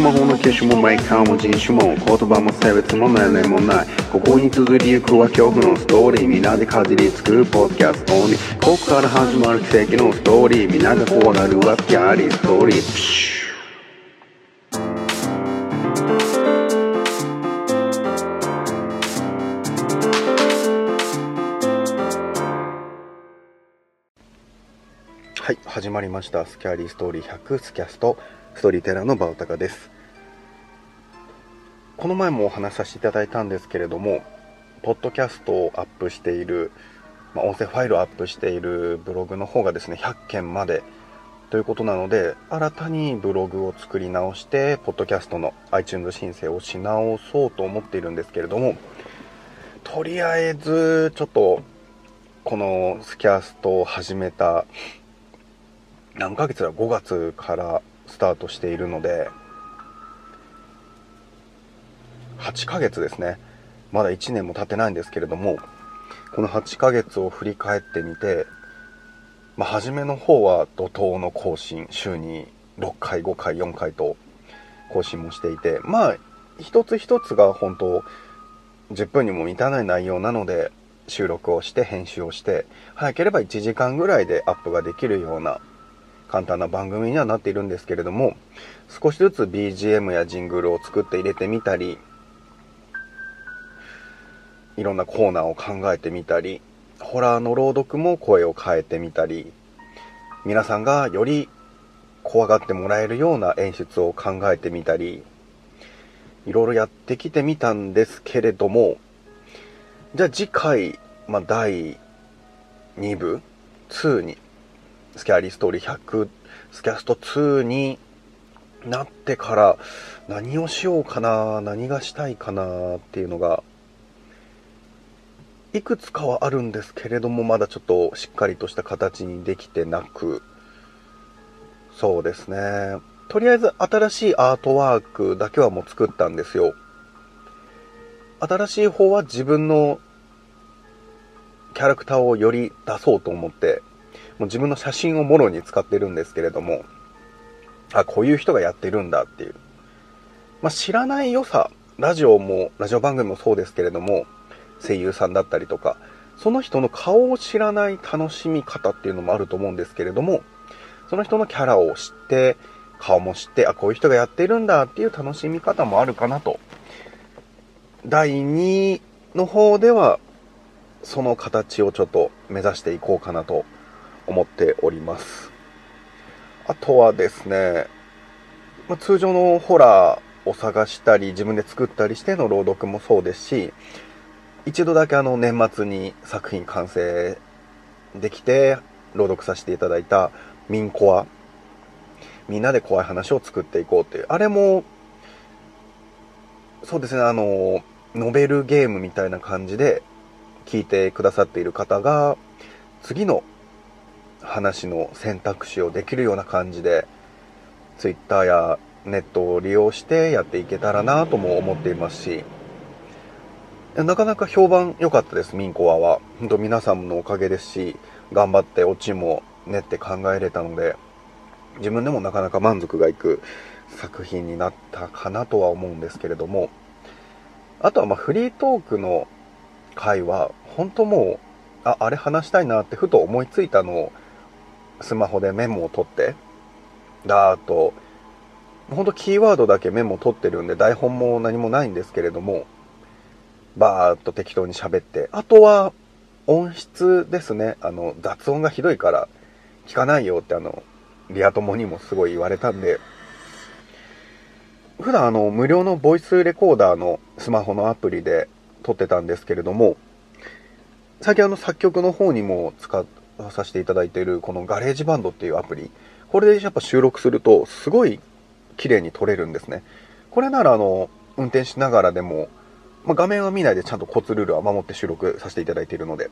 魔法の消しもメーカーも人種も言葉も性別も年齢もないここに続りゆくは恐怖のストーリーみんなでかじりつくポッドキャストにここから始まる奇跡のストーリーみんなが怖がるはスキャリーストーリープシュはい始まりました。スキャリーストーリー100スキャスト。ストーリーテラーのバオタカです。この前もお話しさせていただいたんですけれどもポッドキャストをアップしている、まあ、音声ファイルをアップしているブログの方がですね100件までということなので新たにブログを作り直してポッドキャストの iTunes 申請をし直そうと思っているんですけれどもとりあえずちょっとこのスキャストを始めた何ヶ月だ？5月からスタートしているので8ヶ月ですね。まだ1年も経ってないんですけれどもこの8ヶ月を振り返ってみて、まあ、初めの方は怒涛の更新週に6回5回4回と更新もしていてまあ一つ一つが本当10分にも満たない内容なので収録をして編集をして早ければ1時間ぐらいでアップができるような簡単な番組にはなっているんですけれども少しずつ BGM やジングルを作って入れてみたりいろんなコーナーを考えてみたりホラーの朗読も声を変えてみたり皆さんがより怖がってもらえるような演出を考えてみたりいろいろやってきてみたんですけれどもじゃあ次回、まあ、第2部2にスキャリーストーリー100スキャスト2になってから何をしようかな何がしたいかなっていうのがいくつかはあるんですけれどもまだちょっとしっかりとした形にできてなくそうですね。とりあえず新しいアートワークだけはもう作ったんですよ。新しい方は自分のキャラクターをより出そうと思ってもう自分の写真をもろに使ってるんですけれどもあこういう人がやってるんだっていう、まあ、知らない良さラジオもラジオ番組もそうですけれども声優さんだったりとかその人の顔を知らない楽しみ方っていうのもあると思うんですけれどもその人のキャラを知って顔も知ってあこういう人がやってるんだっていう楽しみ方もあるかなと。第2の方ではその形をちょっと目指していこうかなと思っております。あとはですね、まあ、通常のホラーを探したり自分で作ったりしての朗読もそうですし一度だけあの年末に作品完成できて朗読させていただいた民コアみんなで怖い話を作っていこうっていうあれもそうですねあのノベルゲームみたいな感じで聞いてくださっている方が次の話の選択肢をできるような感じで Twitter やネットを利用してやっていけたらなとも思っていますしなかなか評判良かったです、ミンコアは。本当皆さんのおかげですし、頑張ってオチも練って考えれたので、自分でもなかなか満足がいく作品になったかなとは思うんですけれども、あとはまフリートークの回は、本当もう、あ、あれ話したいなってふと思いついたのを、スマホでメモを取って、だーっと、本当キーワードだけメモ取ってるんで、台本も何もないんですけれども、バーっと適当に喋って、あとは音質ですね。あの、雑音がひどいから聞かないよってあの、リア友にもすごい言われたんで、普段あの、無料のボイスレコーダーのスマホのアプリで録ってたんですけれども、最近あの作曲の方にも使させていただいているこの GarageBand っていうアプリ、これでやっぱ収録するとすごい綺麗に録れるんですね。これならあの、運転しながらでもまあ、画面は見ないでちゃんとコツルールは守って収録させていただいているので、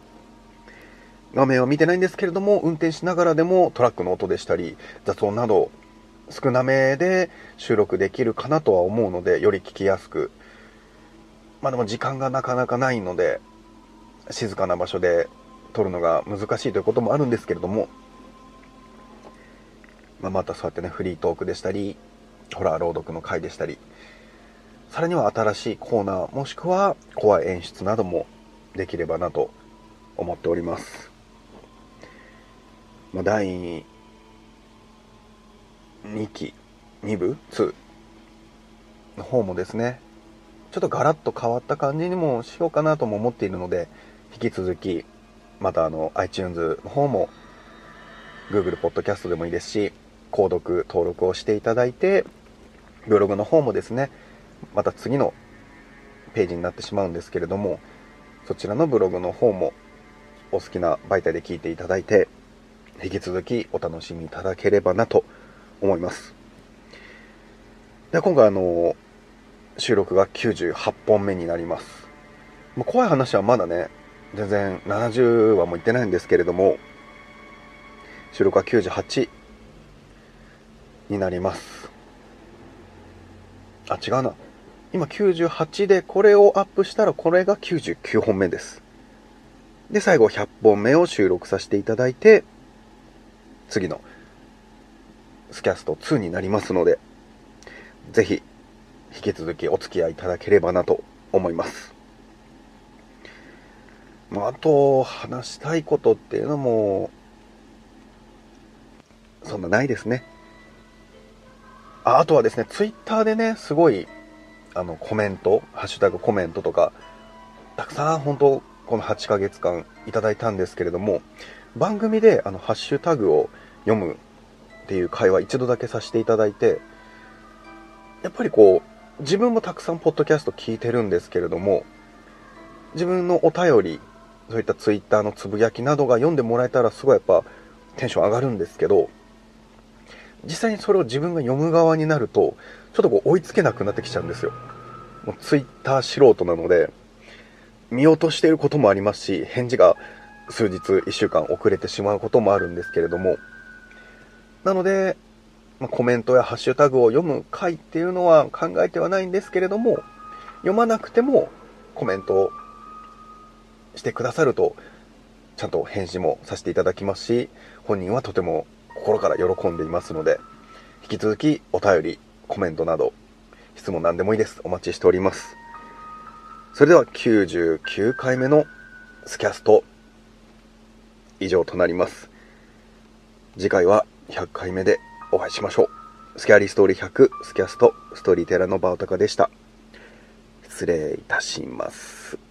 画面は見てないんですけれども、運転しながらでもトラックの音でしたり、雑音など少なめで収録できるかなとは思うので、より聞きやすく。まあでも時間がなかなかないので、静かな場所で撮るのが難しいということもあるんですけれども、まあ、またそうやってね、フリートークでしたり、ホラー朗読の回でしたり、さらには新しいコーナー、もしくは怖い演出などもできればなと思っております。まあ、第2期、2部 ?2 の方もですね、ちょっとガラッと変わった感じにもしようかなとも思っているので、引き続き、またあの iTunes の方も Google Podcast でもいいですし、購読、登録をしていただいて、ブログの方もですね、また次のページになってしまうんですけれども、そちらのブログの方もお好きな媒体で聞いていただいて、引き続きお楽しみいただければなと思います。で今回あの、収録が98本目になります。怖い話はまだね、全然70話もいってないんですけれども、収録は98になります。あ、違うな。今98でこれをアップしたらこれが99本目です。で、最後100本目を収録させていただいて、次のスキャスト2になりますので、ぜひ引き続きお付き合いいただければなと思います。まあ、あと話したいことっていうのも、そんなないですね。ああとはですね、ツイッターでね、すごいあのコメント、ハッシュタグコメントとか、たくさん本当この8ヶ月間いただいたんですけれども、番組であのハッシュタグを読むっていう会話一度だけさせていただいて、やっぱりこう、自分もたくさんポッドキャスト聞いてるんですけれども、自分のお便り、そういったツイッターのつぶやきなどが読んでもらえたらすごいやっぱテンション上がるんですけど、実際にそれを自分が読む側になると、ちょっとこう追いつけなくなってきちゃうんですよ。もうツイッター素人なので、見落としていることもありますし、返事が数日、1週間遅れてしまうこともあるんですけれども、なので、ま、コメントやハッシュタグを読む回っていうのは考えてはないんですけれども、読まなくてもコメントをしてくださると、ちゃんと返事もさせていただきますし、本人はとても心から喜んでいますので、引き続きお便り、コメントなど、質問何でもいいです。お待ちしております。それでは99回目のスキャスト、以上となります。次回は100回目でお会いしましょう。スキャリーストーリー100スキャストストーリーテラのバオタカでした。失礼いたします。